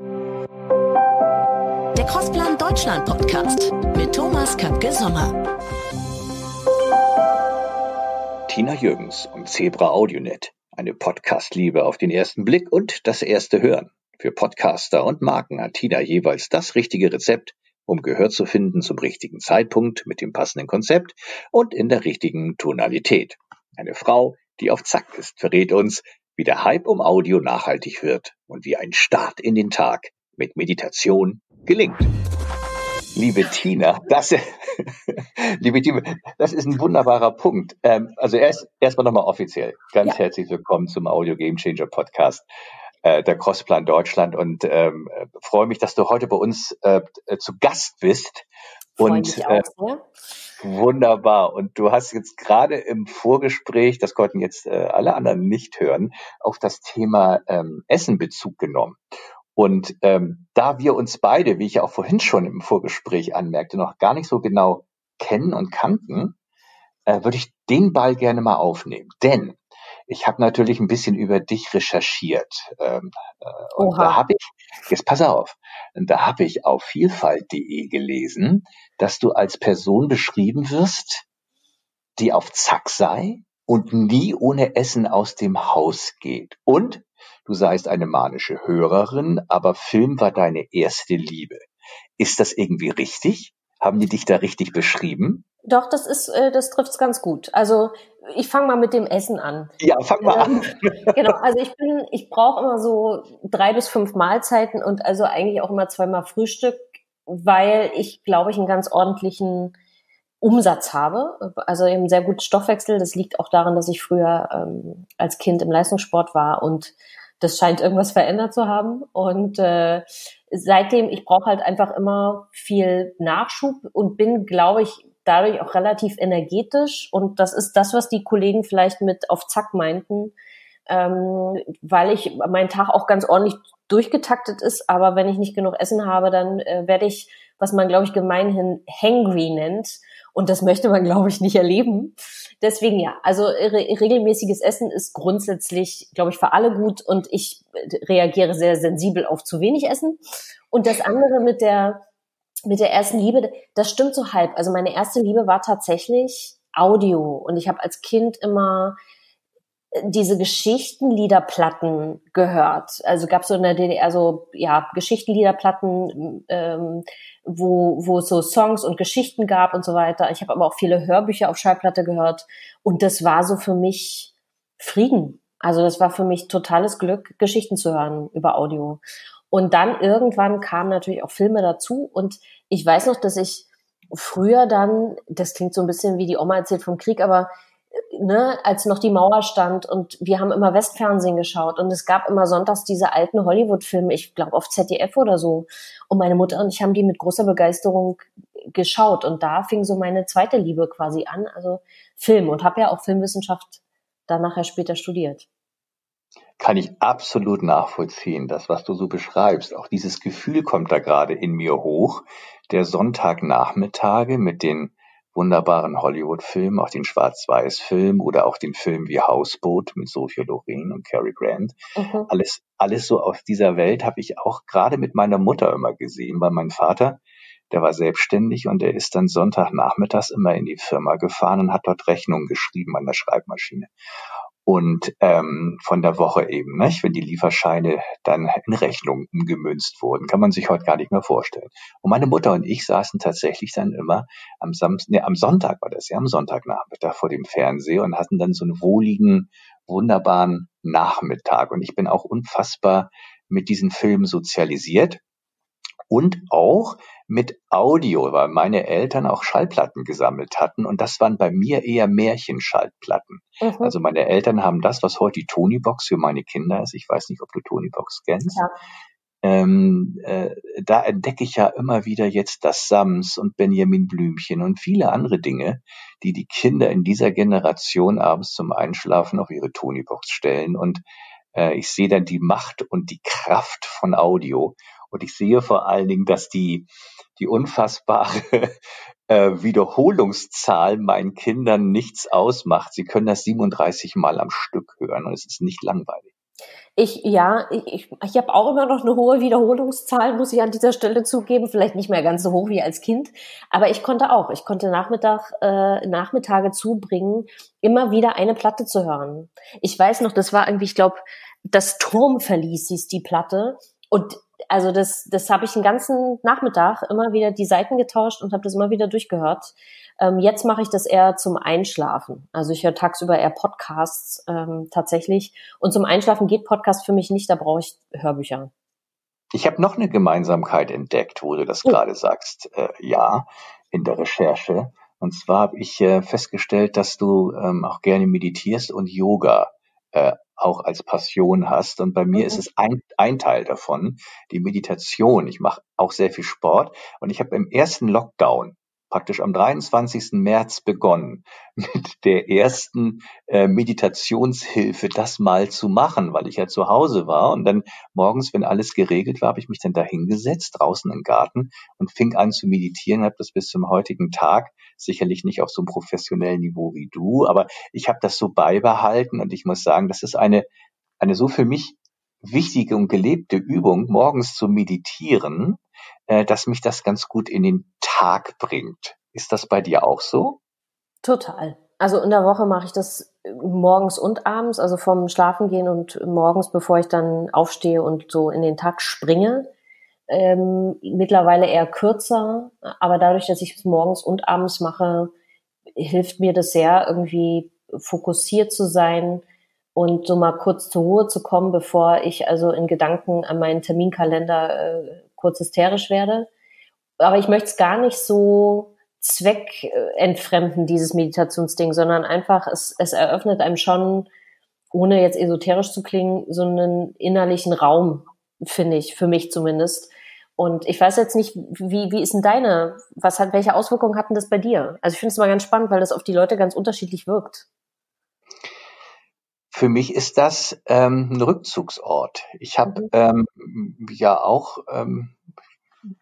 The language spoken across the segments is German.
Der Crossplan Deutschland Podcast mit Thomas Köpke Sommer. Tina Jürgens und Zebra AudioNet. Eine Podcast-Liebe auf den ersten Blick und das erste Hören. Für Podcaster und Marken hat Tina jeweils das richtige Rezept, um Gehör zu finden zum richtigen Zeitpunkt mit dem passenden Konzept und in der richtigen Tonalität. Eine Frau, die auf Zack ist, verrät uns, wie der Hype um Audio nachhaltig wird und wie ein Start in den Tag mit Meditation gelingt. Liebe Tina, das, liebe Tina, das ist ein wunderbarer Punkt. Ähm, also erst erstmal nochmal offiziell. Ganz ja. herzlich willkommen zum Audio Game Changer Podcast äh, der Crossplan Deutschland und ähm, freue mich, dass du heute bei uns äh, zu Gast bist. Und äh, wunderbar. Und du hast jetzt gerade im Vorgespräch, das konnten jetzt äh, alle anderen nicht hören, auf das Thema ähm, Essen Bezug genommen. Und ähm, da wir uns beide, wie ich ja auch vorhin schon im Vorgespräch anmerkte, noch gar nicht so genau kennen und kannten, äh, würde ich den Ball gerne mal aufnehmen. Denn ich habe natürlich ein bisschen über dich recherchiert. Ähm, äh, und Oha. da habe ich, jetzt pass auf, da habe ich auf vielfalt.de gelesen, dass du als Person beschrieben wirst, die auf Zack sei und nie ohne Essen aus dem Haus geht. Und Du seist eine manische Hörerin, aber Film war deine erste Liebe. Ist das irgendwie richtig? Haben die dich da richtig beschrieben? Doch, das ist, äh, das trifft's ganz gut. Also ich fange mal mit dem Essen an. Ja, fang mal ähm, an. genau, also ich bin, ich brauche immer so drei bis fünf Mahlzeiten und also eigentlich auch immer zweimal Frühstück, weil ich, glaube ich, einen ganz ordentlichen Umsatz habe, also eben sehr gut Stoffwechsel. Das liegt auch daran, dass ich früher ähm, als Kind im Leistungssport war und das scheint irgendwas verändert zu haben. Und äh, seitdem, ich brauche halt einfach immer viel Nachschub und bin, glaube ich, dadurch auch relativ energetisch. Und das ist das, was die Kollegen vielleicht mit auf Zack meinten, ähm, weil ich mein Tag auch ganz ordentlich durchgetaktet ist. Aber wenn ich nicht genug Essen habe, dann äh, werde ich, was man, glaube ich, gemeinhin hangry nennt. Und das möchte man, glaube ich, nicht erleben. Deswegen ja, also re regelmäßiges Essen ist grundsätzlich, glaube ich, für alle gut und ich reagiere sehr sensibel auf zu wenig Essen. Und das andere mit der, mit der ersten Liebe, das stimmt so halb. Also meine erste Liebe war tatsächlich Audio und ich habe als Kind immer diese Geschichtenliederplatten gehört. Also gab es so in der DDR so ja Geschichtenliederplatten, ähm, wo wo es so Songs und Geschichten gab und so weiter. Ich habe aber auch viele Hörbücher auf Schallplatte gehört und das war so für mich Frieden. Also das war für mich totales Glück, Geschichten zu hören über Audio. Und dann irgendwann kamen natürlich auch Filme dazu und ich weiß noch, dass ich früher dann, das klingt so ein bisschen wie die Oma erzählt vom Krieg, aber ne, als noch die Mauer stand und wir haben immer Westfernsehen geschaut und es gab immer sonntags diese alten Hollywood-Filme, ich glaube auf ZDF oder so. Und meine Mutter und ich haben die mit großer Begeisterung geschaut und da fing so meine zweite Liebe quasi an, also Film und habe ja auch Filmwissenschaft dann nachher später studiert. Kann ich absolut nachvollziehen, das, was du so beschreibst. Auch dieses Gefühl kommt da gerade in mir hoch, der Sonntagnachmittage mit den wunderbaren Hollywood-Filmen, auch den Schwarz-Weiß-Film oder auch den Film wie Hausboot mit Sophia Loren und Cary Grant. Mhm. Alles, alles so aus dieser Welt habe ich auch gerade mit meiner Mutter immer gesehen, weil mein Vater, der war selbstständig und der ist dann Sonntagnachmittags immer in die Firma gefahren und hat dort Rechnungen geschrieben an der Schreibmaschine und ähm, von der Woche eben, nicht? wenn die Lieferscheine dann in Rechnung umgemünzt wurden, kann man sich heute gar nicht mehr vorstellen. Und meine Mutter und ich saßen tatsächlich dann immer am Samstag, nee, am Sonntag war das ja, am Sonntagnachmittag vor dem Fernseher und hatten dann so einen wohligen, wunderbaren Nachmittag. Und ich bin auch unfassbar mit diesen Filmen sozialisiert und auch mit Audio, weil meine Eltern auch Schallplatten gesammelt hatten und das waren bei mir eher Märchenschallplatten. Mhm. Also meine Eltern haben das, was heute die Tonybox für meine Kinder ist. Ich weiß nicht, ob du Tonybox kennst. Ja. Ähm, äh, da entdecke ich ja immer wieder jetzt das Sams und Benjamin Blümchen und viele andere Dinge, die die Kinder in dieser Generation abends zum Einschlafen auf ihre Tonybox stellen und äh, ich sehe dann die Macht und die Kraft von Audio und ich sehe vor allen Dingen, dass die, die unfassbare äh, Wiederholungszahl meinen Kindern nichts ausmacht. Sie können das 37 Mal am Stück hören und es ist nicht langweilig. Ich, ja, ich, ich habe auch immer noch eine hohe Wiederholungszahl, muss ich an dieser Stelle zugeben. Vielleicht nicht mehr ganz so hoch wie als Kind. Aber ich konnte auch. Ich konnte Nachmittag, äh, Nachmittage zubringen, immer wieder eine Platte zu hören. Ich weiß noch, das war irgendwie, ich glaube, das Turmverlies hieß die Platte. Und also das, das habe ich den ganzen Nachmittag immer wieder die Seiten getauscht und habe das immer wieder durchgehört. Ähm, jetzt mache ich das eher zum Einschlafen. Also ich höre tagsüber eher Podcasts ähm, tatsächlich. Und zum Einschlafen geht Podcast für mich nicht, da brauche ich Hörbücher. Ich habe noch eine Gemeinsamkeit entdeckt, wo du das oh. gerade sagst. Äh, ja, in der Recherche. Und zwar habe ich äh, festgestellt, dass du ähm, auch gerne meditierst und Yoga äh, auch als Passion hast. Und bei mir mhm. ist es ein, ein Teil davon, die Meditation. Ich mache auch sehr viel Sport und ich habe im ersten Lockdown praktisch am 23. März begonnen, mit der ersten äh, Meditationshilfe das mal zu machen, weil ich ja zu Hause war. Und dann morgens, wenn alles geregelt war, habe ich mich dann da hingesetzt, draußen im Garten und fing an zu meditieren, habe das bis zum heutigen Tag, sicherlich nicht auf so einem professionellen Niveau wie du, aber ich habe das so beibehalten und ich muss sagen, das ist eine, eine so für mich wichtige und gelebte Übung, morgens zu meditieren, äh, dass mich das ganz gut in den Tag bringt. Ist das bei dir auch so? Total. Also in der Woche mache ich das morgens und abends, also vom Schlafengehen und morgens, bevor ich dann aufstehe und so in den Tag springe. Ähm, mittlerweile eher kürzer, aber dadurch, dass ich es morgens und abends mache, hilft mir das sehr, irgendwie fokussiert zu sein und so mal kurz zur Ruhe zu kommen, bevor ich also in Gedanken an meinen Terminkalender äh, kurz hysterisch werde. Aber ich möchte es gar nicht so zweckentfremden, dieses Meditationsding, sondern einfach, es, es eröffnet einem schon, ohne jetzt esoterisch zu klingen, so einen innerlichen Raum, finde ich, für mich zumindest. Und ich weiß jetzt nicht, wie, wie ist denn deine, was hat, welche Auswirkungen hatten das bei dir? Also ich finde es mal ganz spannend, weil das auf die Leute ganz unterschiedlich wirkt. Für mich ist das ähm, ein Rückzugsort. Ich habe mhm. ähm, ja auch, ähm,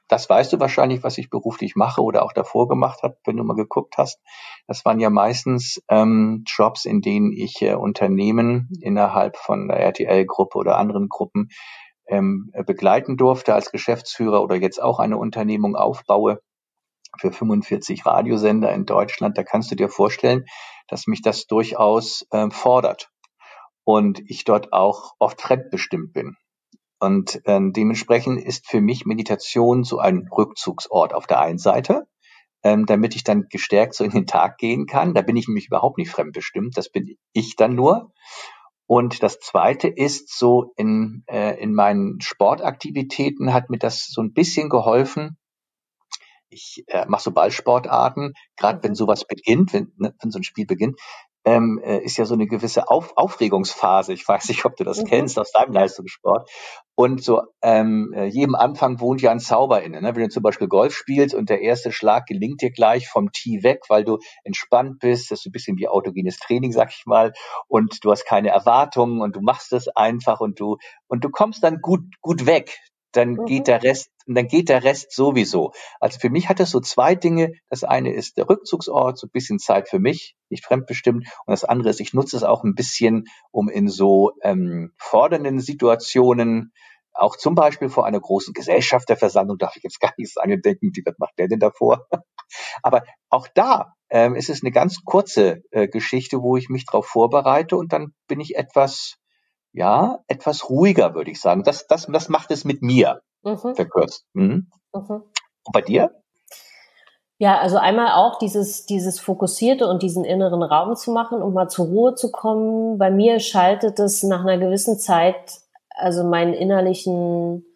das weißt du wahrscheinlich, was ich beruflich mache oder auch davor gemacht habe, wenn du mal geguckt hast. Das waren ja meistens ähm, Jobs, in denen ich äh, Unternehmen innerhalb von der RTL-Gruppe oder anderen Gruppen ähm, begleiten durfte als Geschäftsführer oder jetzt auch eine Unternehmung aufbaue für 45 Radiosender in Deutschland. Da kannst du dir vorstellen, dass mich das durchaus äh, fordert und ich dort auch oft fremdbestimmt bin. Und äh, dementsprechend ist für mich Meditation so ein Rückzugsort auf der einen Seite, ähm, damit ich dann gestärkt so in den Tag gehen kann. Da bin ich nämlich überhaupt nicht fremdbestimmt, das bin ich dann nur. Und das Zweite ist so in, äh, in meinen Sportaktivitäten hat mir das so ein bisschen geholfen. Ich äh, mache so Ballsportarten, gerade wenn sowas beginnt, wenn, ne, wenn so ein Spiel beginnt, ähm, äh, ist ja so eine gewisse Auf Aufregungsphase. Ich weiß nicht, ob du das mhm. kennst aus deinem Leistungssport. Und so ähm, äh, jedem Anfang wohnt ja ein Zauber inne. Ne? Wenn du zum Beispiel Golf spielst und der erste Schlag gelingt dir gleich vom Tee weg, weil du entspannt bist, das ist ein bisschen wie autogenes Training, sag ich mal, und du hast keine Erwartungen und du machst es einfach und du und du kommst dann gut gut weg dann mhm. geht der Rest, dann geht der Rest sowieso. Also für mich hat es so zwei Dinge. Das eine ist der Rückzugsort, so ein bisschen Zeit für mich, nicht fremdbestimmt. Und das andere ist, ich nutze es auch ein bisschen, um in so ähm, fordernden Situationen, auch zum Beispiel vor einer großen Gesellschafterversammlung, darf ich jetzt gar nicht sagen, denken, wie, was macht der denn davor? Aber auch da ähm, ist es eine ganz kurze äh, Geschichte, wo ich mich darauf vorbereite und dann bin ich etwas ja, etwas ruhiger, würde ich sagen. Das, das, das macht es mit mir, mhm. verkürzt. Mhm. Mhm. Und bei dir? Ja, also einmal auch dieses, dieses Fokussierte und diesen inneren Raum zu machen, um mal zur Ruhe zu kommen. Bei mir schaltet es nach einer gewissen Zeit, also meinen innerlichen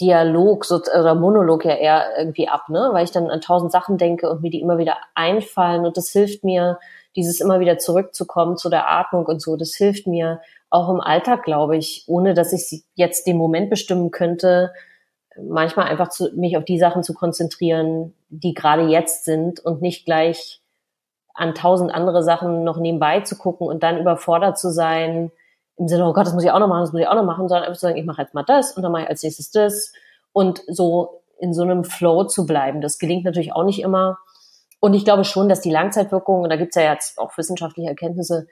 Dialog so, oder Monolog ja eher irgendwie ab, ne? Weil ich dann an tausend Sachen denke und mir die immer wieder einfallen und das hilft mir, dieses immer wieder zurückzukommen zu der Atmung und so. Das hilft mir, auch im Alltag, glaube ich, ohne dass ich jetzt den Moment bestimmen könnte, manchmal einfach zu, mich auf die Sachen zu konzentrieren, die gerade jetzt sind und nicht gleich an tausend andere Sachen noch nebenbei zu gucken und dann überfordert zu sein, im Sinne, oh Gott, das muss ich auch noch machen, das muss ich auch noch machen, sondern einfach zu sagen, ich mache jetzt mal das und dann mache ich als nächstes das und so in so einem Flow zu bleiben. Das gelingt natürlich auch nicht immer. Und ich glaube schon, dass die Langzeitwirkungen, und da gibt es ja jetzt auch wissenschaftliche Erkenntnisse,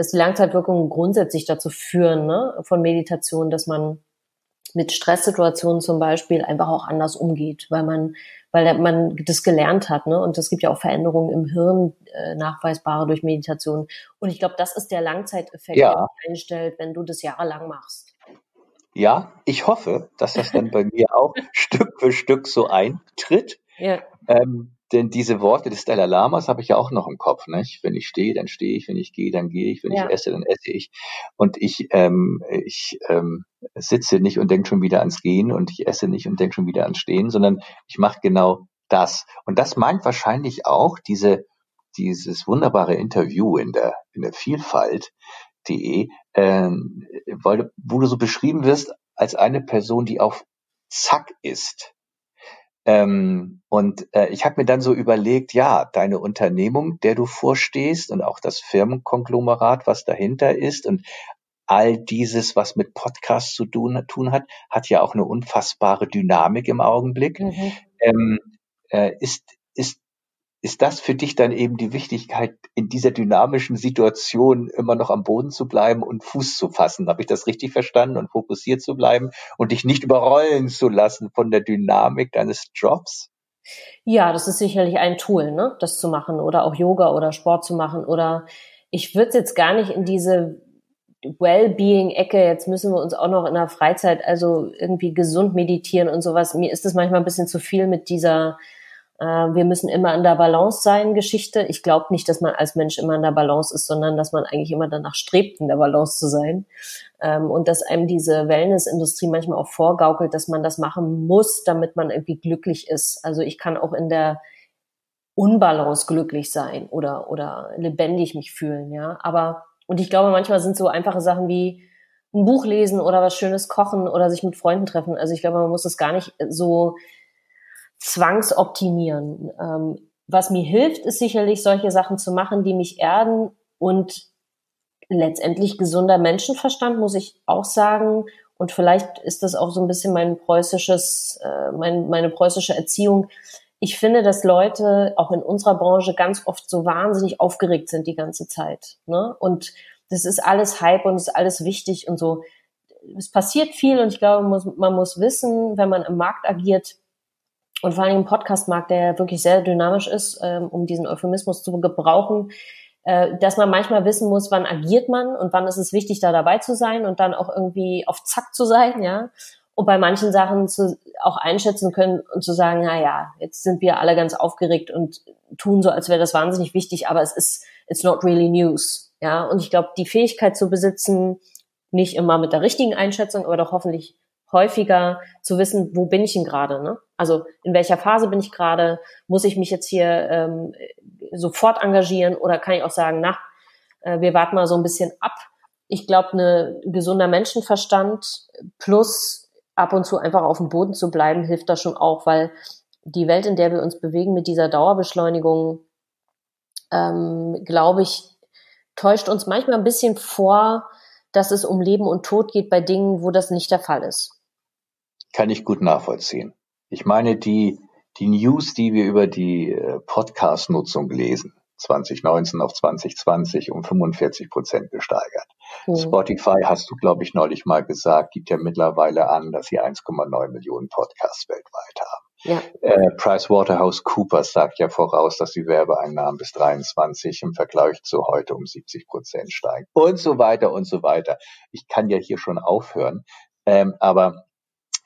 dass die Langzeitwirkungen grundsätzlich dazu führen, ne, von Meditation, dass man mit Stresssituationen zum Beispiel einfach auch anders umgeht, weil man, weil man das gelernt hat, ne? Und es gibt ja auch Veränderungen im Hirn äh, nachweisbare durch Meditation. Und ich glaube, das ist der Langzeiteffekt, ja. der sich einstellt, wenn du das jahrelang machst. Ja, ich hoffe, dass das dann bei mir auch Stück für Stück so eintritt. Ja. Ähm, denn diese Worte des Dalai Lamas habe ich ja auch noch im Kopf. Nicht? Wenn ich stehe, dann stehe ich. Wenn ich gehe, dann gehe ich. Wenn ja. ich esse, dann esse ich. Und ich, ähm, ich ähm, sitze nicht und denke schon wieder ans Gehen und ich esse nicht und denke schon wieder ans Stehen, sondern ich mache genau das. Und das meint wahrscheinlich auch diese, dieses wunderbare Interview in der, in der Vielfalt.de, ähm, weil, wo du so beschrieben wirst als eine Person, die auf Zack ist. Ähm, und äh, ich habe mir dann so überlegt, ja, deine Unternehmung, der du vorstehst und auch das Firmenkonglomerat, was dahinter ist und all dieses, was mit Podcasts zu tun, tun hat, hat ja auch eine unfassbare Dynamik im Augenblick. Mhm. Ähm, äh, ist, ist ist das für dich dann eben die Wichtigkeit, in dieser dynamischen Situation immer noch am Boden zu bleiben und Fuß zu fassen? Habe ich das richtig verstanden und fokussiert zu bleiben und dich nicht überrollen zu lassen von der Dynamik deines Jobs? Ja, das ist sicherlich ein Tool, ne, das zu machen oder auch Yoga oder Sport zu machen oder ich würde jetzt gar nicht in diese Wellbeing-Ecke, jetzt müssen wir uns auch noch in der Freizeit also irgendwie gesund meditieren und sowas. Mir ist das manchmal ein bisschen zu viel mit dieser wir müssen immer in der Balance sein, Geschichte. Ich glaube nicht, dass man als Mensch immer in der Balance ist, sondern dass man eigentlich immer danach strebt, in der Balance zu sein. Ähm, und dass einem diese Wellness-Industrie manchmal auch vorgaukelt, dass man das machen muss, damit man irgendwie glücklich ist. Also ich kann auch in der Unbalance glücklich sein oder, oder lebendig mich fühlen, ja. Aber, und ich glaube, manchmal sind so einfache Sachen wie, ein Buch lesen oder was Schönes kochen oder sich mit Freunden treffen. Also ich glaube, man muss das gar nicht so zwangsoptimieren. Ähm, was mir hilft, ist sicherlich solche Sachen zu machen, die mich erden und letztendlich gesunder Menschenverstand, muss ich auch sagen. Und vielleicht ist das auch so ein bisschen mein preußisches, äh, mein, meine preußische Erziehung. Ich finde, dass Leute auch in unserer Branche ganz oft so wahnsinnig aufgeregt sind die ganze Zeit. Ne? Und das ist alles Hype und ist alles wichtig und so. Es passiert viel und ich glaube, man muss, man muss wissen, wenn man im Markt agiert, und vor allem im Podcast-Markt, der wirklich sehr dynamisch ist, ähm, um diesen Euphemismus zu gebrauchen, äh, dass man manchmal wissen muss, wann agiert man und wann ist es wichtig, da dabei zu sein und dann auch irgendwie auf Zack zu sein, ja. Und bei manchen Sachen zu, auch einschätzen können und zu sagen, na ja, jetzt sind wir alle ganz aufgeregt und tun so, als wäre das wahnsinnig wichtig, aber es ist, it's not really news, ja. Und ich glaube, die Fähigkeit zu besitzen, nicht immer mit der richtigen Einschätzung, aber doch hoffentlich häufiger zu wissen, wo bin ich denn gerade, ne? Also in welcher Phase bin ich gerade? Muss ich mich jetzt hier ähm, sofort engagieren oder kann ich auch sagen, na, äh, wir warten mal so ein bisschen ab. Ich glaube, ne gesunder Menschenverstand plus ab und zu einfach auf dem Boden zu bleiben, hilft da schon auch, weil die Welt, in der wir uns bewegen mit dieser Dauerbeschleunigung, ähm, glaube ich, täuscht uns manchmal ein bisschen vor, dass es um Leben und Tod geht bei Dingen, wo das nicht der Fall ist. Kann ich gut nachvollziehen. Ich meine, die, die News, die wir über die äh, Podcast-Nutzung lesen, 2019 auf 2020 um 45 Prozent gesteigert. Mhm. Spotify, hast du, glaube ich, neulich mal gesagt, gibt ja mittlerweile an, dass sie 1,9 Millionen Podcasts weltweit haben. Ja. Äh, PricewaterhouseCoopers sagt ja voraus, dass die Werbeeinnahmen bis 23 im Vergleich zu heute um 70 Prozent steigen und so weiter und so weiter. Ich kann ja hier schon aufhören, ähm, aber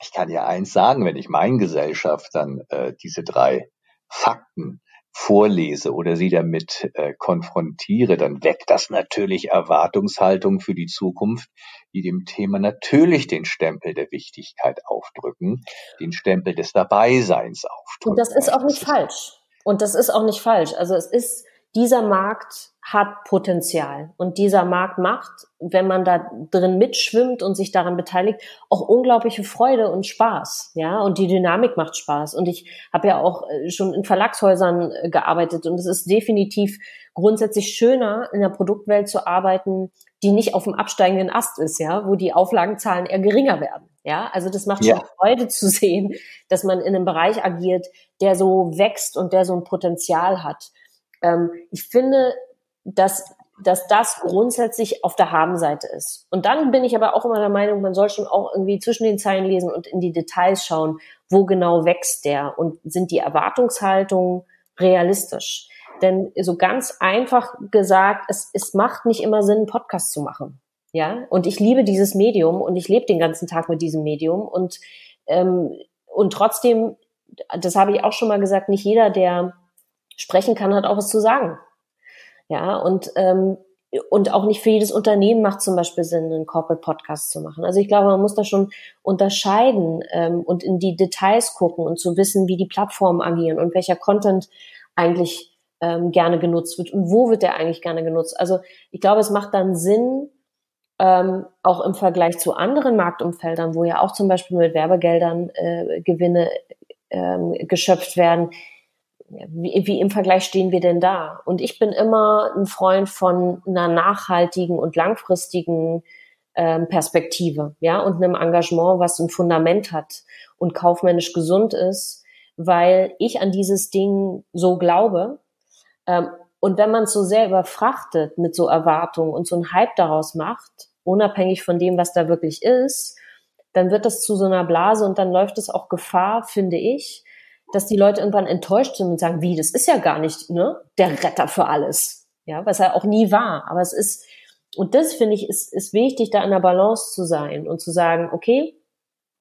ich kann ja eins sagen, wenn ich meinen Gesellschaftern äh, diese drei Fakten vorlese oder sie damit äh, konfrontiere, dann weckt das natürlich Erwartungshaltung für die Zukunft, die dem Thema natürlich den Stempel der Wichtigkeit aufdrücken, den Stempel des Dabeiseins aufdrücken. Und das ist auch nicht falsch. Und das ist auch nicht falsch. Also es ist dieser Markt hat Potenzial. Und dieser Markt macht, wenn man da drin mitschwimmt und sich daran beteiligt, auch unglaubliche Freude und Spaß. Ja, und die Dynamik macht Spaß. Und ich habe ja auch äh, schon in Verlagshäusern äh, gearbeitet und es ist definitiv grundsätzlich schöner, in der Produktwelt zu arbeiten, die nicht auf dem absteigenden Ast ist, ja, wo die Auflagenzahlen eher geringer werden. Ja, also das macht ja. schon Freude zu sehen, dass man in einem Bereich agiert, der so wächst und der so ein Potenzial hat. Ähm, ich finde, dass dass das grundsätzlich auf der Habenseite ist. Und dann bin ich aber auch immer der Meinung, man soll schon auch irgendwie zwischen den Zeilen lesen und in die Details schauen, wo genau wächst der und sind die Erwartungshaltungen realistisch. Denn so ganz einfach gesagt, es, es macht nicht immer Sinn, einen Podcast zu machen. Ja, und ich liebe dieses Medium und ich lebe den ganzen Tag mit diesem Medium und ähm, und trotzdem, das habe ich auch schon mal gesagt, nicht jeder, der sprechen kann, hat auch was zu sagen. Ja, und, ähm, und auch nicht für jedes Unternehmen macht zum Beispiel Sinn, einen Corporate Podcast zu machen. Also ich glaube, man muss da schon unterscheiden ähm, und in die Details gucken und zu wissen, wie die Plattformen agieren und welcher Content eigentlich ähm, gerne genutzt wird und wo wird der eigentlich gerne genutzt. Also ich glaube, es macht dann Sinn, ähm, auch im Vergleich zu anderen Marktumfeldern, wo ja auch zum Beispiel mit Werbegeldern äh, Gewinne ähm, geschöpft werden, wie, wie im Vergleich stehen wir denn da? Und ich bin immer ein Freund von einer nachhaltigen und langfristigen ähm, Perspektive, ja, und einem Engagement, was ein Fundament hat und kaufmännisch gesund ist, weil ich an dieses Ding so glaube. Ähm, und wenn man es so sehr überfrachtet mit so Erwartungen und so einen Hype daraus macht, unabhängig von dem, was da wirklich ist, dann wird das zu so einer Blase und dann läuft es auch Gefahr, finde ich, dass die Leute irgendwann enttäuscht sind und sagen, wie, das ist ja gar nicht ne, der Retter für alles. Ja, was er auch nie war. Aber es ist, und das finde ich, ist, ist wichtig, da in der Balance zu sein und zu sagen, okay,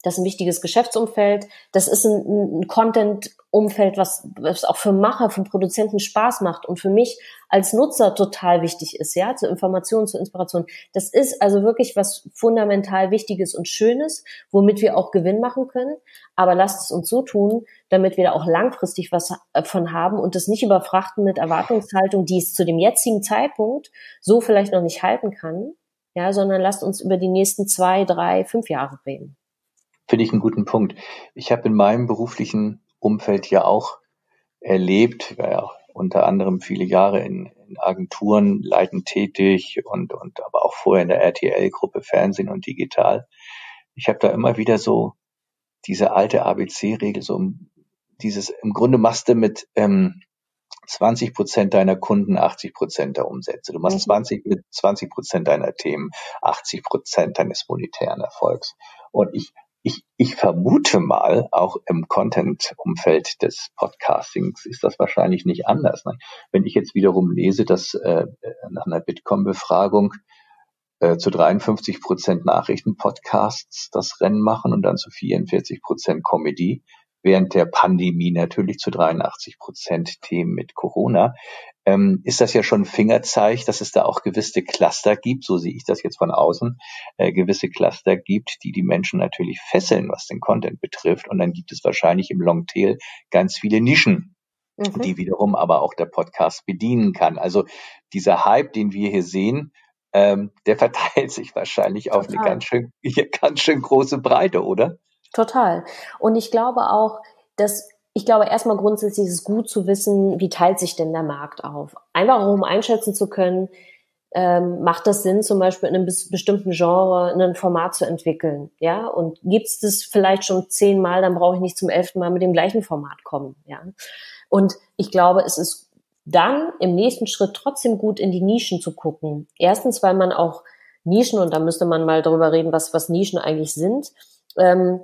das ist ein wichtiges Geschäftsumfeld. Das ist ein, ein Content-Umfeld, was, was auch für Macher, für Produzenten Spaß macht und für mich als Nutzer total wichtig ist, ja, zur Information, zur Inspiration. Das ist also wirklich was fundamental Wichtiges und Schönes, womit wir auch Gewinn machen können. Aber lasst es uns so tun, damit wir da auch langfristig was von haben und das nicht überfrachten mit Erwartungshaltung, die es zu dem jetzigen Zeitpunkt so vielleicht noch nicht halten kann. Ja, sondern lasst uns über die nächsten zwei, drei, fünf Jahre reden. Finde ich einen guten Punkt. Ich habe in meinem beruflichen Umfeld ja auch erlebt, war ja unter anderem viele Jahre in, in Agenturen leitend tätig und, und aber auch vorher in der RTL-Gruppe Fernsehen und Digital. Ich habe da immer wieder so diese alte ABC-Regel, so dieses, im Grunde machst du mit ähm, 20 Prozent deiner Kunden 80 Prozent der Umsätze. Du machst 20 mhm. mit 20 Prozent deiner Themen 80 Prozent deines monetären Erfolgs. Und ich ich, ich vermute mal, auch im Content-Umfeld des Podcastings ist das wahrscheinlich nicht anders. Ne? Wenn ich jetzt wiederum lese, dass äh, nach einer Bitkom-Befragung äh, zu 53 Prozent Nachrichten-Podcasts das Rennen machen und dann zu 44 Prozent Comedy, während der Pandemie natürlich zu 83 Prozent Themen mit Corona ähm, ist das ja schon ein Fingerzeig, dass es da auch gewisse Cluster gibt, so sehe ich das jetzt von außen, äh, gewisse Cluster gibt, die die Menschen natürlich fesseln, was den Content betrifft. Und dann gibt es wahrscheinlich im Longtail ganz viele Nischen, mhm. die wiederum aber auch der Podcast bedienen kann. Also dieser Hype, den wir hier sehen, ähm, der verteilt sich wahrscheinlich Total. auf eine ganz schön, ganz schön große Breite, oder? Total. Und ich glaube auch, dass ich glaube, erstmal grundsätzlich ist es gut zu wissen, wie teilt sich denn der Markt auf. Einfach um einschätzen zu können, ähm, macht das Sinn, zum Beispiel in einem bestimmten Genre ein Format zu entwickeln, ja? Und gibt es das vielleicht schon zehnmal, dann brauche ich nicht zum elften Mal mit dem gleichen Format kommen, ja? Und ich glaube, es ist dann im nächsten Schritt trotzdem gut, in die Nischen zu gucken. Erstens, weil man auch Nischen, und da müsste man mal darüber reden, was, was Nischen eigentlich sind, ähm,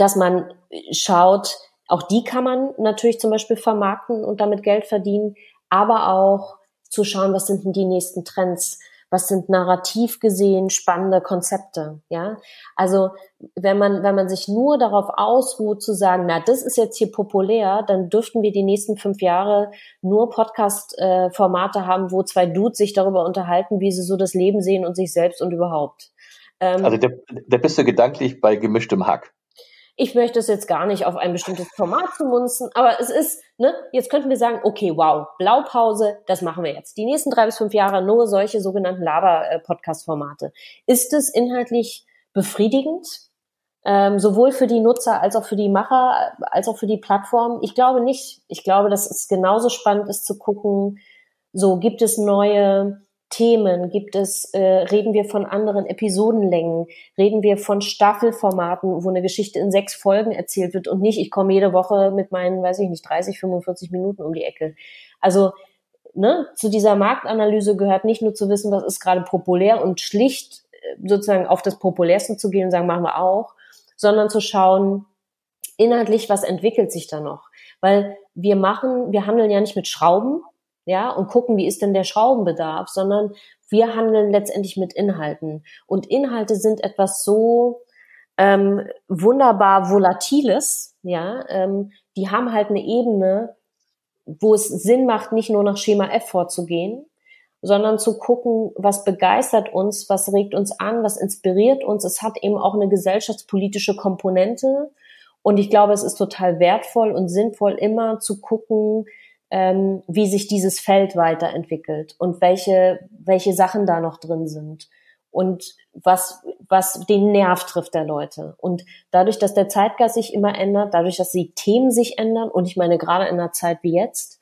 dass man schaut, auch die kann man natürlich zum Beispiel vermarkten und damit Geld verdienen, aber auch zu schauen, was sind denn die nächsten Trends? Was sind narrativ gesehen spannende Konzepte? Ja, also wenn man wenn man sich nur darauf ausruht zu sagen, na das ist jetzt hier populär, dann dürften wir die nächsten fünf Jahre nur Podcast-Formate haben, wo zwei Dudes sich darüber unterhalten, wie sie so das Leben sehen und sich selbst und überhaupt. Ähm, also da, da bist du gedanklich bei gemischtem Hack ich möchte es jetzt gar nicht auf ein bestimmtes Format zu munzen, aber es ist, ne, jetzt könnten wir sagen, okay, wow, Blaupause, das machen wir jetzt. Die nächsten drei bis fünf Jahre nur solche sogenannten Laber-Podcast-Formate. Ist es inhaltlich befriedigend? Ähm, sowohl für die Nutzer als auch für die Macher, als auch für die Plattform? Ich glaube nicht. Ich glaube, dass es genauso spannend ist zu gucken, so gibt es neue Themen? Gibt es, äh, reden wir von anderen Episodenlängen? Reden wir von Staffelformaten, wo eine Geschichte in sechs Folgen erzählt wird und nicht, ich komme jede Woche mit meinen, weiß ich nicht, 30, 45 Minuten um die Ecke. Also ne, zu dieser Marktanalyse gehört nicht nur zu wissen, was ist gerade populär und schlicht äh, sozusagen auf das Populärste zu gehen und sagen, machen wir auch, sondern zu schauen, inhaltlich, was entwickelt sich da noch? Weil wir machen, wir handeln ja nicht mit Schrauben, ja, und gucken, wie ist denn der Schraubenbedarf, sondern wir handeln letztendlich mit Inhalten. Und Inhalte sind etwas so ähm, wunderbar Volatiles, ja, ähm, die haben halt eine Ebene, wo es Sinn macht, nicht nur nach Schema F vorzugehen, sondern zu gucken, was begeistert uns, was regt uns an, was inspiriert uns. Es hat eben auch eine gesellschaftspolitische Komponente. Und ich glaube, es ist total wertvoll und sinnvoll, immer zu gucken, ähm, wie sich dieses Feld weiterentwickelt und welche, welche Sachen da noch drin sind und was, was den Nerv trifft der Leute. Und dadurch, dass der Zeitgeist sich immer ändert, dadurch, dass die Themen sich ändern, und ich meine gerade in einer Zeit wie jetzt,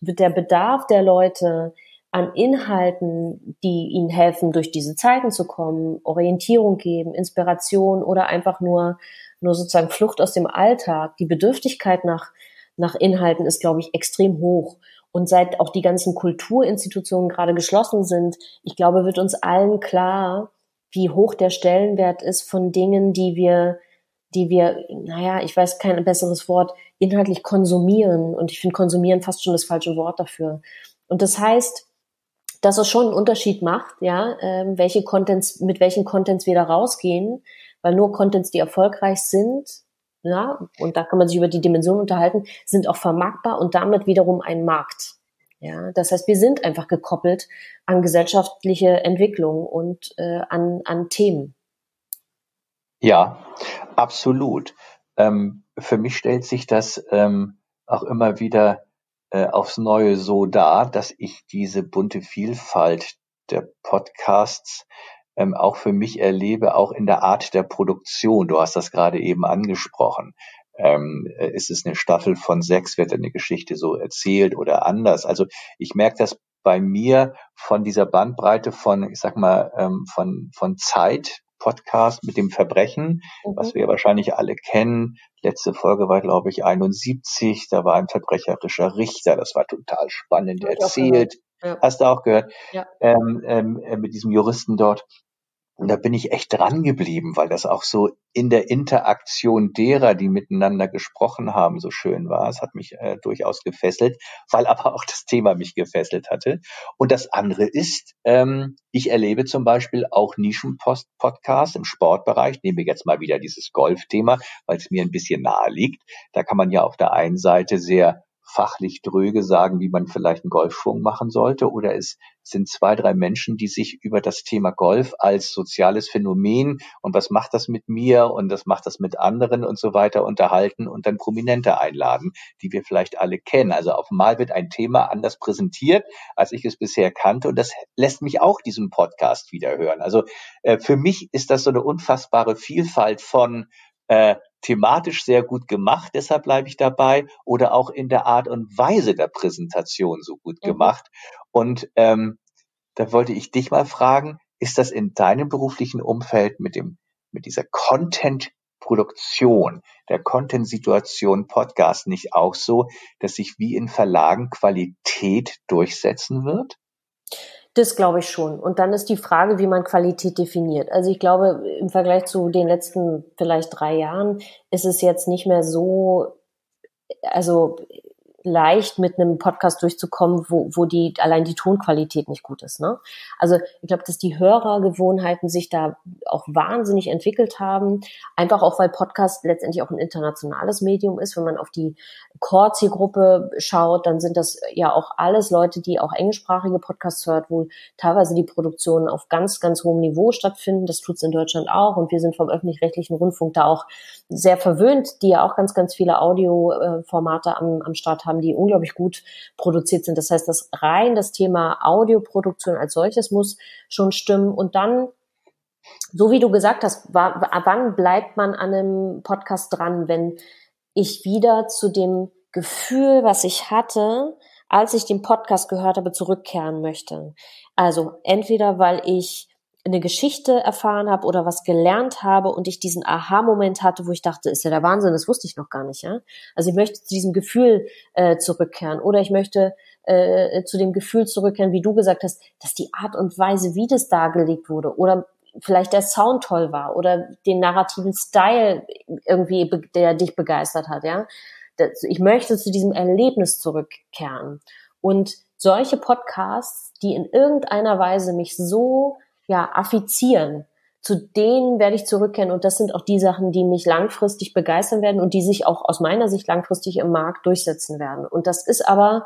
wird der Bedarf der Leute an Inhalten, die ihnen helfen, durch diese Zeiten zu kommen, Orientierung geben, Inspiration oder einfach nur, nur sozusagen Flucht aus dem Alltag, die Bedürftigkeit nach, nach Inhalten ist, glaube ich, extrem hoch. Und seit auch die ganzen Kulturinstitutionen gerade geschlossen sind, ich glaube, wird uns allen klar, wie hoch der Stellenwert ist von Dingen, die wir, die wir, naja, ich weiß kein besseres Wort, inhaltlich konsumieren. Und ich finde konsumieren fast schon das falsche Wort dafür. Und das heißt, dass es schon einen Unterschied macht, ja, ähm, welche Contents, mit welchen Contents wir da rausgehen, weil nur Contents, die erfolgreich sind, ja, und da kann man sich über die Dimension unterhalten, sind auch vermarktbar und damit wiederum ein Markt. Ja, das heißt, wir sind einfach gekoppelt an gesellschaftliche Entwicklung und äh, an, an Themen. Ja, absolut. Ähm, für mich stellt sich das ähm, auch immer wieder äh, aufs Neue so dar, dass ich diese bunte Vielfalt der Podcasts ähm, auch für mich erlebe, auch in der Art der Produktion. Du hast das gerade eben angesprochen. Ähm, äh, ist es eine Staffel von sechs, wird eine Geschichte so erzählt oder anders? Also ich merke das bei mir von dieser Bandbreite von, ich sag mal, ähm, von, von Zeit, Podcast mit dem Verbrechen, mhm. was wir wahrscheinlich alle kennen. Letzte Folge war, glaube ich, 71. Da war ein verbrecherischer Richter. Das war total spannend erzählt. Ja. Hast du auch gehört? Ja. Ähm, ähm, äh, mit diesem Juristen dort. Und da bin ich echt dran geblieben, weil das auch so in der Interaktion derer, die miteinander gesprochen haben, so schön war. Es hat mich äh, durchaus gefesselt, weil aber auch das Thema mich gefesselt hatte. Und das andere ist, ähm, ich erlebe zum Beispiel auch Nischenpost-Podcasts im Sportbereich. Nehmen wir jetzt mal wieder dieses Golf-Thema, weil es mir ein bisschen nahe liegt. Da kann man ja auf der einen Seite sehr fachlich dröge sagen, wie man vielleicht einen Golfschwung machen sollte, oder es sind zwei, drei Menschen, die sich über das Thema Golf als soziales Phänomen und was macht das mit mir und was macht das mit anderen und so weiter unterhalten und dann Prominente einladen, die wir vielleicht alle kennen. Also auf einmal wird ein Thema anders präsentiert, als ich es bisher kannte und das lässt mich auch diesen Podcast wieder hören. Also äh, für mich ist das so eine unfassbare Vielfalt von äh, thematisch sehr gut gemacht, deshalb bleibe ich dabei, oder auch in der Art und Weise der Präsentation so gut mhm. gemacht. Und ähm, da wollte ich dich mal fragen, ist das in deinem beruflichen Umfeld mit dem mit dieser Content-Produktion, der Content-Situation Podcast nicht auch so, dass sich wie in Verlagen Qualität durchsetzen wird? Das glaube ich schon. Und dann ist die Frage, wie man Qualität definiert. Also ich glaube, im Vergleich zu den letzten vielleicht drei Jahren ist es jetzt nicht mehr so, also leicht mit einem Podcast durchzukommen, wo, wo die allein die Tonqualität nicht gut ist. Ne? Also ich glaube, dass die Hörergewohnheiten sich da auch wahnsinnig entwickelt haben. Einfach auch, weil Podcast letztendlich auch ein internationales Medium ist. Wenn man auf die Core-Zielgruppe schaut, dann sind das ja auch alles Leute, die auch englischsprachige Podcasts hört, wo teilweise die Produktionen auf ganz, ganz hohem Niveau stattfinden. Das tut es in Deutschland auch. Und wir sind vom öffentlich-rechtlichen Rundfunk da auch sehr verwöhnt, die ja auch ganz, ganz viele Audioformate am, am Start haben, die unglaublich gut produziert sind. Das heißt, das rein das Thema Audioproduktion als solches muss schon stimmen. Und dann, so wie du gesagt hast, wann bleibt man an einem Podcast dran, wenn ich wieder zu dem Gefühl, was ich hatte, als ich den Podcast gehört habe, zurückkehren möchte. Also entweder weil ich eine Geschichte erfahren habe oder was gelernt habe und ich diesen Aha-Moment hatte, wo ich dachte, ist ja der Wahnsinn, das wusste ich noch gar nicht. Ja? Also ich möchte zu diesem Gefühl äh, zurückkehren oder ich möchte äh, zu dem Gefühl zurückkehren, wie du gesagt hast, dass die Art und Weise, wie das dargelegt wurde oder vielleicht der Sound toll war oder den narrativen Style irgendwie, der dich begeistert hat. Ja, ich möchte zu diesem Erlebnis zurückkehren und solche Podcasts, die in irgendeiner Weise mich so ja, affizieren. Zu denen werde ich zurückkehren und das sind auch die Sachen, die mich langfristig begeistern werden und die sich auch aus meiner Sicht langfristig im Markt durchsetzen werden. Und das ist aber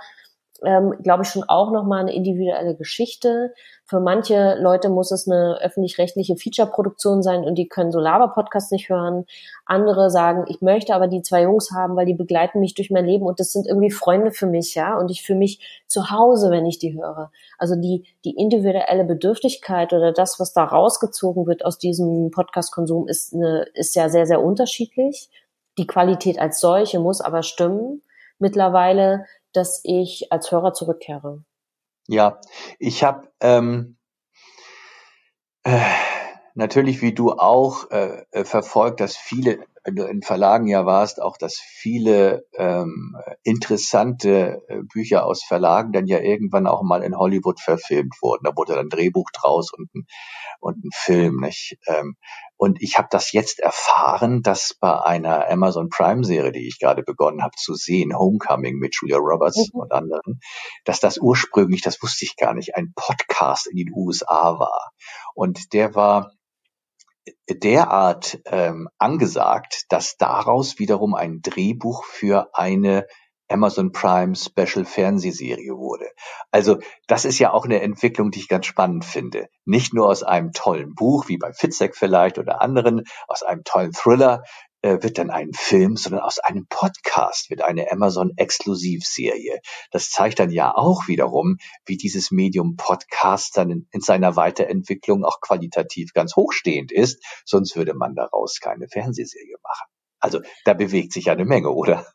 ähm, glaube ich, schon auch nochmal eine individuelle Geschichte. Für manche Leute muss es eine öffentlich-rechtliche Feature-Produktion sein und die können so Laber-Podcasts nicht hören. Andere sagen, ich möchte aber die zwei Jungs haben, weil die begleiten mich durch mein Leben und das sind irgendwie Freunde für mich, ja, und ich fühle mich zu Hause, wenn ich die höre. Also die, die individuelle Bedürftigkeit oder das, was da rausgezogen wird aus diesem Podcast-Konsum ist, ist ja sehr, sehr unterschiedlich. Die Qualität als solche muss aber stimmen. Mittlerweile dass ich als Hörer zurückkehre. Ja, ich habe ähm, äh, natürlich wie du auch äh, äh, verfolgt, dass viele, du in Verlagen ja warst, auch dass viele ähm, interessante äh, Bücher aus Verlagen dann ja irgendwann auch mal in Hollywood verfilmt wurden. Da wurde dann ein Drehbuch draus und ein, und ein Film. Nicht? Ähm, und ich habe das jetzt erfahren, dass bei einer Amazon Prime-Serie, die ich gerade begonnen habe zu sehen, Homecoming mit Julia Roberts mhm. und anderen, dass das ursprünglich, das wusste ich gar nicht, ein Podcast in den USA war. Und der war derart ähm, angesagt, dass daraus wiederum ein Drehbuch für eine Amazon Prime Special Fernsehserie wurde. Also das ist ja auch eine Entwicklung, die ich ganz spannend finde. Nicht nur aus einem tollen Buch, wie bei Fitzek vielleicht oder anderen, aus einem tollen Thriller wird dann ein Film, sondern aus einem Podcast wird eine Amazon Exklusivserie. Das zeigt dann ja auch wiederum, wie dieses Medium Podcast dann in, in seiner Weiterentwicklung auch qualitativ ganz hochstehend ist. Sonst würde man daraus keine Fernsehserie machen. Also da bewegt sich ja eine Menge, oder?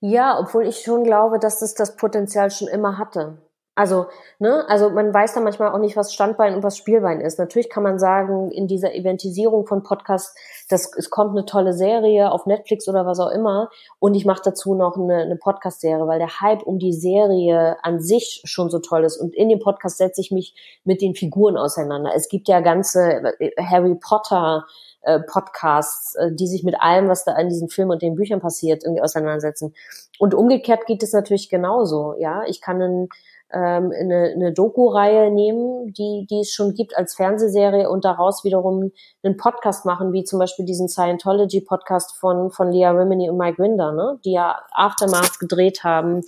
Ja, obwohl ich schon glaube, dass es das Potenzial schon immer hatte. Also, ne, also man weiß da manchmal auch nicht, was Standbein und was Spielbein ist. Natürlich kann man sagen, in dieser Eventisierung von Podcasts, dass es kommt eine tolle Serie auf Netflix oder was auch immer und ich mache dazu noch eine, eine Podcast-Serie, weil der Hype um die Serie an sich schon so toll ist. Und in dem Podcast setze ich mich mit den Figuren auseinander. Es gibt ja ganze äh, Harry Potter äh, Podcasts, äh, die sich mit allem, was da in diesen Filmen und den Büchern passiert, irgendwie auseinandersetzen. Und umgekehrt geht es natürlich genauso. Ja, ich kann einen, ähm, eine, eine Doku-Reihe nehmen, die, die es schon gibt als Fernsehserie und daraus wiederum einen Podcast machen, wie zum Beispiel diesen Scientology-Podcast von, von Leah Remini und Mike Winder, ne? die ja Aftermath gedreht haben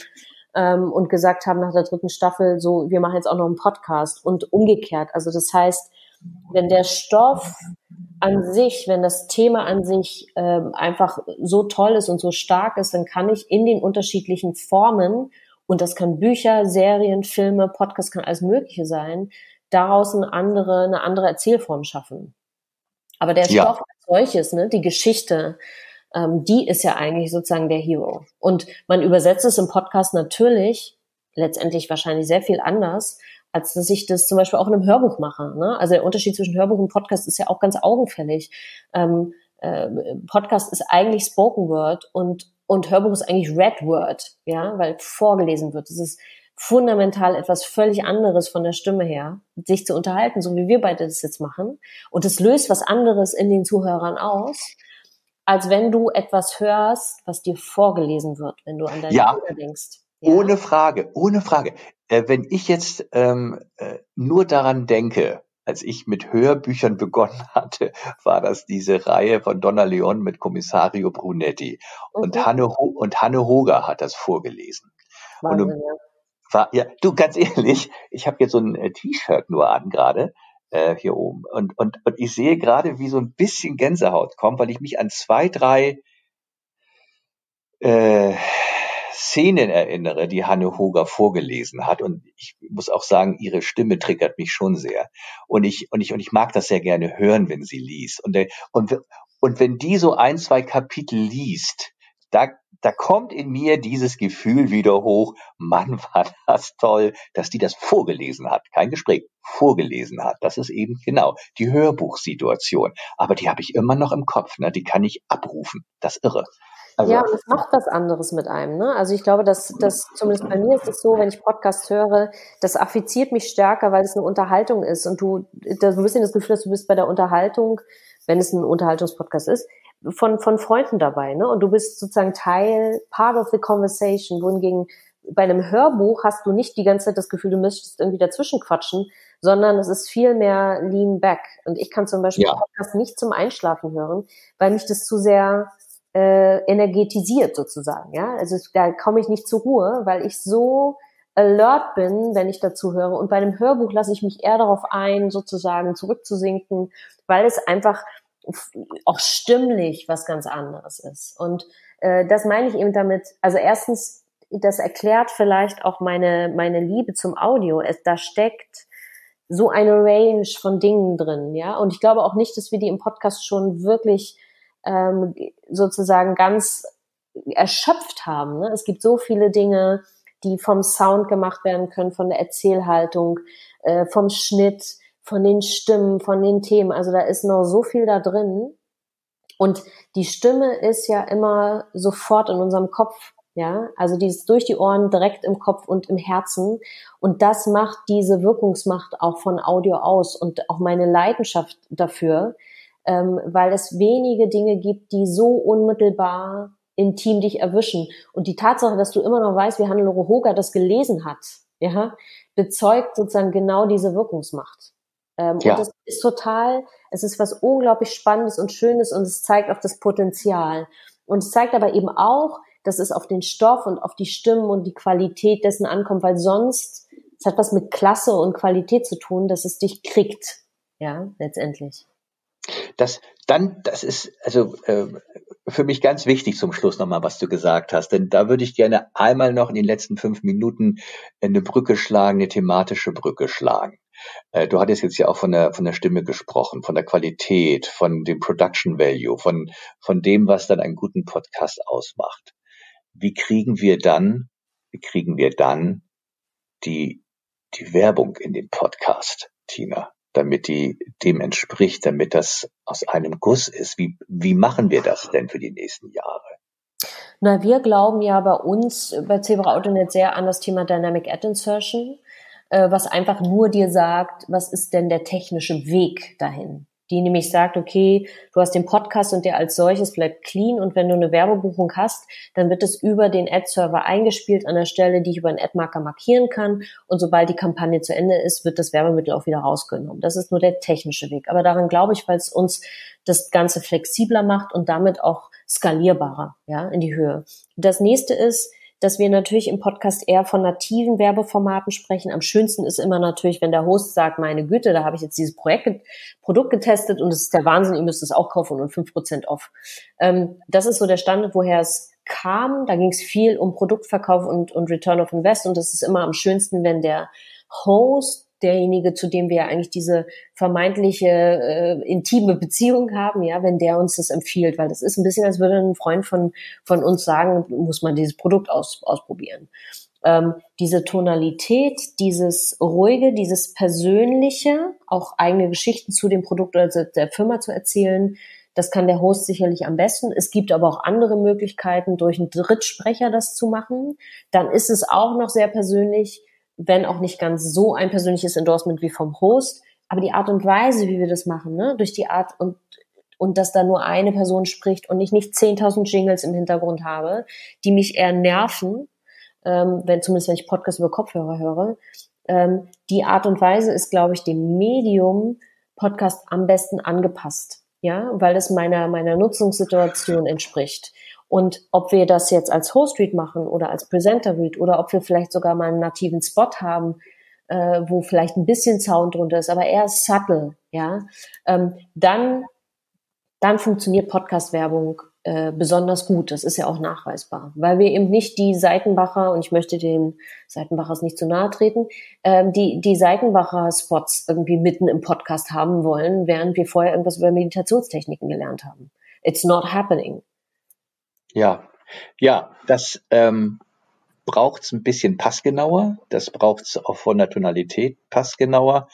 ähm, und gesagt haben nach der dritten Staffel, so, wir machen jetzt auch noch einen Podcast und umgekehrt. Also das heißt, wenn der Stoff an sich, wenn das Thema an sich ähm, einfach so toll ist und so stark ist, dann kann ich in den unterschiedlichen Formen, und das kann Bücher, Serien, Filme, Podcasts, kann alles Mögliche sein, daraus eine andere, eine andere Erzählform schaffen. Aber der ja. Stoff als solches, ne, die Geschichte, ähm, die ist ja eigentlich sozusagen der Hero. Und man übersetzt es im Podcast natürlich letztendlich wahrscheinlich sehr viel anders, als dass ich das zum Beispiel auch in einem Hörbuch mache. Ne? Also der Unterschied zwischen Hörbuch und Podcast ist ja auch ganz augenfällig. Ähm, äh, Podcast ist eigentlich Spoken Word und, und Hörbuch ist eigentlich Read Word, ja, weil vorgelesen wird. Das ist fundamental etwas völlig anderes von der Stimme her, sich zu unterhalten, so wie wir beide das jetzt machen. Und es löst was anderes in den Zuhörern aus, als wenn du etwas hörst, was dir vorgelesen wird, wenn du an deine ja. denkst. Ja. Ohne Frage, ohne Frage. Äh, wenn ich jetzt ähm, äh, nur daran denke, als ich mit Hörbüchern begonnen hatte, war das diese Reihe von Donna Leon mit Kommissario Brunetti. Mhm. Und, Hanne, und Hanne Hoger hat das vorgelesen. Wahnsinn, und. War, ja, du, ganz ehrlich, ich habe jetzt so ein äh, T-Shirt nur an gerade äh, hier oben. Und, und, und ich sehe gerade, wie so ein bisschen Gänsehaut kommt, weil ich mich an zwei, drei äh, Szenen erinnere, die Hanne Hoger vorgelesen hat. Und ich muss auch sagen, ihre Stimme triggert mich schon sehr. Und ich, und ich, und ich mag das sehr gerne hören, wenn sie liest. Und, und, und wenn die so ein, zwei Kapitel liest, da, da kommt in mir dieses Gefühl wieder hoch, Mann, war das toll, dass die das vorgelesen hat. Kein Gespräch, vorgelesen hat. Das ist eben genau die Hörbuchsituation. Aber die habe ich immer noch im Kopf, ne? die kann ich abrufen. Das irre. Also, ja, und es macht was anderes mit einem. Ne? Also ich glaube, dass, dass zumindest bei mir ist es so, wenn ich Podcast höre, das affiziert mich stärker, weil es eine Unterhaltung ist. Und du, du hast ein bisschen das Gefühl, dass du bist bei der Unterhaltung, wenn es ein Unterhaltungspodcast ist, von, von Freunden dabei. Ne? Und du bist sozusagen Teil, part of the conversation. Wohingegen bei einem Hörbuch hast du nicht die ganze Zeit das Gefühl, du müsstest irgendwie dazwischen quatschen, sondern es ist viel mehr lean back. Und ich kann zum Beispiel ja. Podcast nicht zum Einschlafen hören, weil mich das zu sehr äh, energetisiert sozusagen. Ja, also da komme ich nicht zur Ruhe, weil ich so alert bin, wenn ich dazu höre. Und bei einem Hörbuch lasse ich mich eher darauf ein, sozusagen zurückzusinken, weil es einfach auch stimmlich was ganz anderes ist. Und äh, das meine ich eben damit. Also erstens, das erklärt vielleicht auch meine meine Liebe zum Audio. Es, da steckt so eine Range von Dingen drin, ja. Und ich glaube auch nicht, dass wir die im Podcast schon wirklich ähm, sozusagen ganz erschöpft haben. Ne? Es gibt so viele Dinge, die vom Sound gemacht werden können, von der Erzählhaltung, äh, vom Schnitt, von den Stimmen, von den Themen. Also da ist noch so viel da drin. Und die Stimme ist ja immer sofort in unserem Kopf. Ja, also die ist durch die Ohren direkt im Kopf und im Herzen. Und das macht diese Wirkungsmacht auch von Audio aus und auch meine Leidenschaft dafür, ähm, weil es wenige Dinge gibt, die so unmittelbar intim dich erwischen. Und die Tatsache, dass du immer noch weißt, wie Hannelore Hoger das gelesen hat, ja, bezeugt sozusagen genau diese Wirkungsmacht. Ähm, ja. Und das ist total, es ist was unglaublich Spannendes und Schönes und es zeigt auch das Potenzial. Und es zeigt aber eben auch, dass es auf den Stoff und auf die Stimmen und die Qualität dessen ankommt, weil sonst, es hat was mit Klasse und Qualität zu tun, dass es dich kriegt. Ja, letztendlich. Das dann, das ist also äh, für mich ganz wichtig zum Schluss nochmal, was du gesagt hast, denn da würde ich gerne einmal noch in den letzten fünf Minuten eine Brücke schlagen, eine thematische Brücke schlagen. Äh, du hattest jetzt ja auch von der von der Stimme gesprochen, von der Qualität, von dem Production Value, von von dem, was dann einen guten Podcast ausmacht. Wie kriegen wir dann, wie kriegen wir dann die die Werbung in den Podcast, Tina? Damit die dem entspricht, damit das aus einem Guss ist. Wie, wie machen wir das denn für die nächsten Jahre? Na, wir glauben ja bei uns bei Zebra AutoNet sehr an das Thema Dynamic Ad Insertion, äh, was einfach nur dir sagt, was ist denn der technische Weg dahin? Die nämlich sagt, okay, du hast den Podcast und der als solches bleibt clean und wenn du eine Werbebuchung hast, dann wird es über den Ad-Server eingespielt an der Stelle, die ich über einen Ad-Marker markieren kann und sobald die Kampagne zu Ende ist, wird das Werbemittel auch wieder rausgenommen. Das ist nur der technische Weg. Aber daran glaube ich, weil es uns das Ganze flexibler macht und damit auch skalierbarer, ja, in die Höhe. Das nächste ist, dass wir natürlich im Podcast eher von nativen Werbeformaten sprechen. Am schönsten ist immer natürlich, wenn der Host sagt, meine Güte, da habe ich jetzt dieses Projekt, Produkt getestet und es ist der Wahnsinn, ihr müsst es auch kaufen und fünf Prozent off. Ähm, das ist so der Stand, woher es kam. Da ging es viel um Produktverkauf und, und Return of Invest und das ist immer am schönsten, wenn der Host derjenige, zu dem wir eigentlich diese vermeintliche äh, intime Beziehung haben, ja, wenn der uns das empfiehlt, weil das ist ein bisschen, als würde ein Freund von von uns sagen, muss man dieses Produkt aus, ausprobieren. Ähm, diese Tonalität, dieses ruhige, dieses persönliche, auch eigene Geschichten zu dem Produkt oder der Firma zu erzählen, das kann der Host sicherlich am besten. Es gibt aber auch andere Möglichkeiten, durch einen Drittsprecher das zu machen. Dann ist es auch noch sehr persönlich wenn auch nicht ganz so ein persönliches Endorsement wie vom Host, aber die Art und Weise, wie wir das machen, ne, durch die Art und und dass da nur eine Person spricht und ich nicht 10.000 Jingles im Hintergrund habe, die mich eher nerven, ähm, wenn zumindest wenn ich Podcast über Kopfhörer höre. Ähm, die Art und Weise ist, glaube ich, dem Medium Podcast am besten angepasst, ja, weil es meiner meiner Nutzungssituation entspricht. Und ob wir das jetzt als Host-Read machen oder als Presenter-Read oder ob wir vielleicht sogar mal einen nativen Spot haben, äh, wo vielleicht ein bisschen Sound drunter ist, aber eher subtle, ja, ähm, dann, dann funktioniert Podcast-Werbung äh, besonders gut. Das ist ja auch nachweisbar, weil wir eben nicht die Seitenbacher, und ich möchte den Seitenbachers nicht zu nahe treten, ähm, die, die Seitenbacher-Spots irgendwie mitten im Podcast haben wollen, während wir vorher irgendwas über Meditationstechniken gelernt haben. It's not happening. Ja, Ja, das ähm, braucht es ein bisschen passgenauer. Das braucht es auch von der Tonalität passgenauer.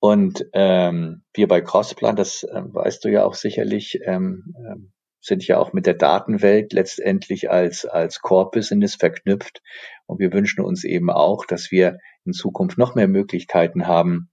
Und ähm, wir bei Crossplan, das äh, weißt du ja auch sicherlich, ähm, ähm, sind ja auch mit der Datenwelt letztendlich als, als Core-Business verknüpft. Und wir wünschen uns eben auch, dass wir in Zukunft noch mehr Möglichkeiten haben,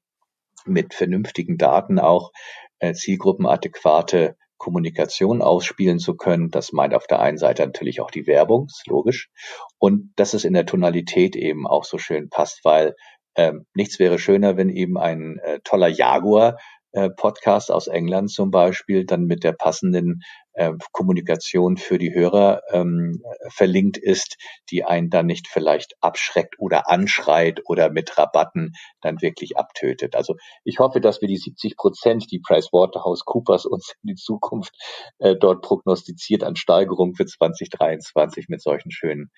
mit vernünftigen Daten auch äh, zielgruppenadäquate Kommunikation ausspielen zu können. Das meint auf der einen Seite natürlich auch die Werbung, ist logisch. Und dass es in der Tonalität eben auch so schön passt, weil ähm, nichts wäre schöner, wenn eben ein äh, toller Jaguar äh, Podcast aus England zum Beispiel dann mit der passenden äh, Kommunikation für die Hörer ähm, verlinkt ist, die einen dann nicht vielleicht abschreckt oder anschreit oder mit Rabatten dann wirklich abtötet. Also ich hoffe, dass wir die 70 Prozent, die PricewaterhouseCoopers uns in die Zukunft äh, dort prognostiziert an Steigerung für 2023 mit solchen schönen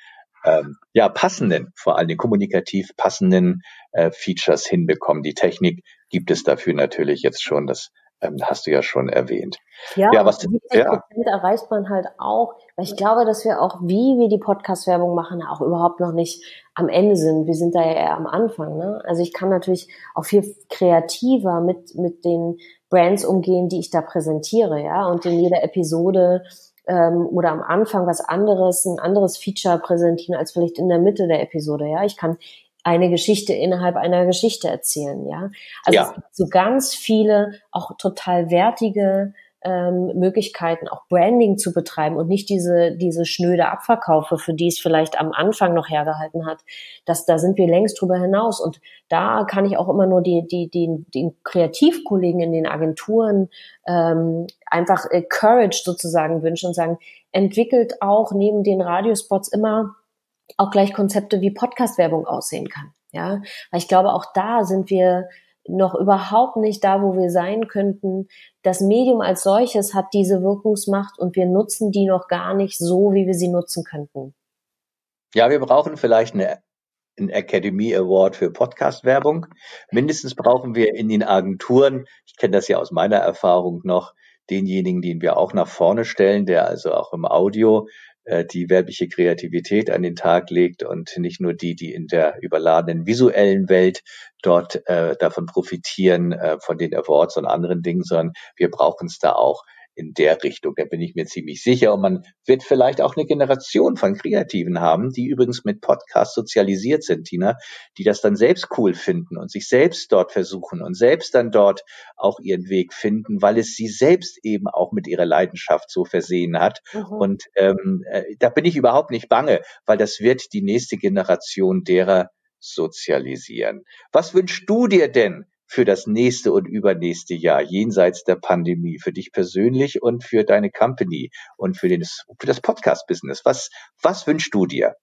ähm, ja, passenden, vor allem kommunikativ passenden äh, Features hinbekommen. Die Technik gibt es dafür natürlich jetzt schon, das ähm, hast du ja schon erwähnt. Ja, ja was 70 ja. erreicht man halt auch, weil ich glaube, dass wir auch, wie wir die Podcast-Werbung machen, auch überhaupt noch nicht am Ende sind. Wir sind da ja eher am Anfang. Ne? Also ich kann natürlich auch viel kreativer mit, mit den Brands umgehen, die ich da präsentiere, ja, und in jeder Episode ähm, oder am Anfang was anderes, ein anderes Feature präsentieren als vielleicht in der Mitte der Episode. Ja, ich kann eine Geschichte innerhalb einer Geschichte erzählen. Ja, also ja. es gibt so ganz viele auch total wertige ähm, Möglichkeiten, auch Branding zu betreiben und nicht diese, diese schnöde Abverkaufe, für die es vielleicht am Anfang noch hergehalten hat. Das, da sind wir längst drüber hinaus. Und da kann ich auch immer nur die, die, die, den Kreativkollegen in den Agenturen ähm, einfach äh, Courage sozusagen wünschen und sagen, entwickelt auch neben den Radiospots immer auch gleich Konzepte, wie Podcast-Werbung aussehen kann. Ja, weil ich glaube, auch da sind wir noch überhaupt nicht da, wo wir sein könnten. Das Medium als solches hat diese Wirkungsmacht und wir nutzen die noch gar nicht so, wie wir sie nutzen könnten. Ja, wir brauchen vielleicht eine, einen Academy Award für Podcast-Werbung. Mindestens brauchen wir in den Agenturen, ich kenne das ja aus meiner Erfahrung noch, denjenigen, den wir auch nach vorne stellen, der also auch im Audio die werbliche Kreativität an den Tag legt und nicht nur die, die in der überladenen visuellen Welt dort äh, davon profitieren, äh, von den Awards und anderen Dingen, sondern wir brauchen es da auch in der Richtung. Da bin ich mir ziemlich sicher. Und man wird vielleicht auch eine Generation von Kreativen haben, die übrigens mit Podcasts sozialisiert sind, Tina, die das dann selbst cool finden und sich selbst dort versuchen und selbst dann dort auch ihren Weg finden, weil es sie selbst eben auch mit ihrer Leidenschaft so versehen hat. Mhm. Und ähm, äh, da bin ich überhaupt nicht bange, weil das wird die nächste Generation derer sozialisieren. Was wünschst du dir denn für das nächste und übernächste Jahr jenseits der Pandemie, für dich persönlich und für deine Company und für, den, für das Podcast-Business? Was, was wünschst du dir?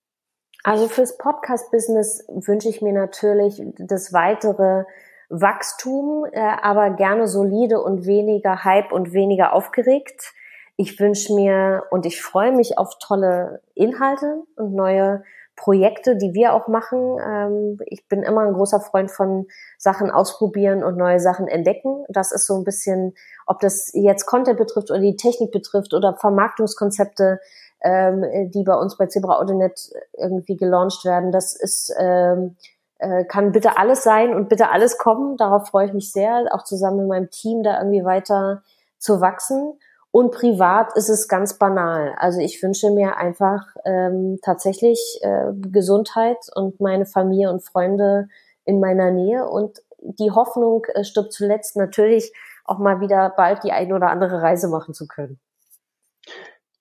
Also fürs Podcast-Business wünsche ich mir natürlich das weitere Wachstum, äh, aber gerne solide und weniger Hype und weniger aufgeregt. Ich wünsche mir und ich freue mich auf tolle Inhalte und neue Projekte, die wir auch machen. Ähm, ich bin immer ein großer Freund von Sachen ausprobieren und neue Sachen entdecken. Das ist so ein bisschen, ob das jetzt Content betrifft oder die Technik betrifft oder Vermarktungskonzepte, ähm, die bei uns bei Zebra Autonet irgendwie gelauncht werden. Das ist ähm, äh, kann bitte alles sein und bitte alles kommen. Darauf freue ich mich sehr, auch zusammen mit meinem Team da irgendwie weiter zu wachsen. Und privat ist es ganz banal. Also ich wünsche mir einfach ähm, tatsächlich äh, Gesundheit und meine Familie und Freunde in meiner Nähe. Und die Hoffnung äh, stirbt zuletzt natürlich auch mal wieder bald die eine oder andere Reise machen zu können.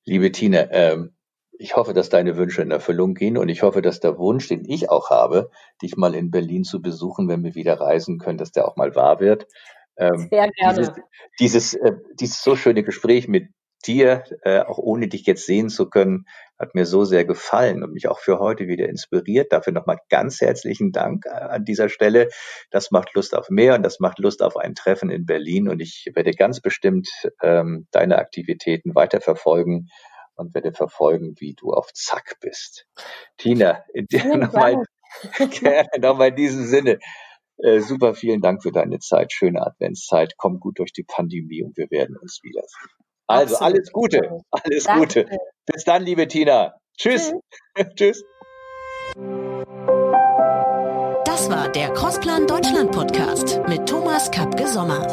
Liebe Tine, ähm, ich hoffe, dass deine Wünsche in Erfüllung gehen und ich hoffe, dass der Wunsch, den ich auch habe, dich mal in Berlin zu besuchen, wenn wir wieder reisen können, dass der auch mal wahr wird. Ähm, Sehr gerne. Dieses, dieses, äh, dieses so schöne Gespräch mit dir, äh, auch ohne dich jetzt sehen zu können, hat mir so sehr gefallen und mich auch für heute wieder inspiriert. Dafür nochmal ganz herzlichen Dank äh, an dieser Stelle. Das macht Lust auf mehr und das macht Lust auf ein Treffen in Berlin und ich werde ganz bestimmt ähm, deine Aktivitäten weiterverfolgen und werde verfolgen, wie du auf Zack bist. Tina, nochmal nochmal in diesem Sinne. Äh, super, vielen Dank für deine Zeit. Schöne Adventszeit. Komm gut durch die Pandemie und wir werden uns wiedersehen. Also Absolut. alles Gute. Alles Danke. Gute. Bis dann, liebe Tina. Tschüss. Tschüss. Das war der Crossplan Deutschland Podcast mit Thomas Kapke Sommer.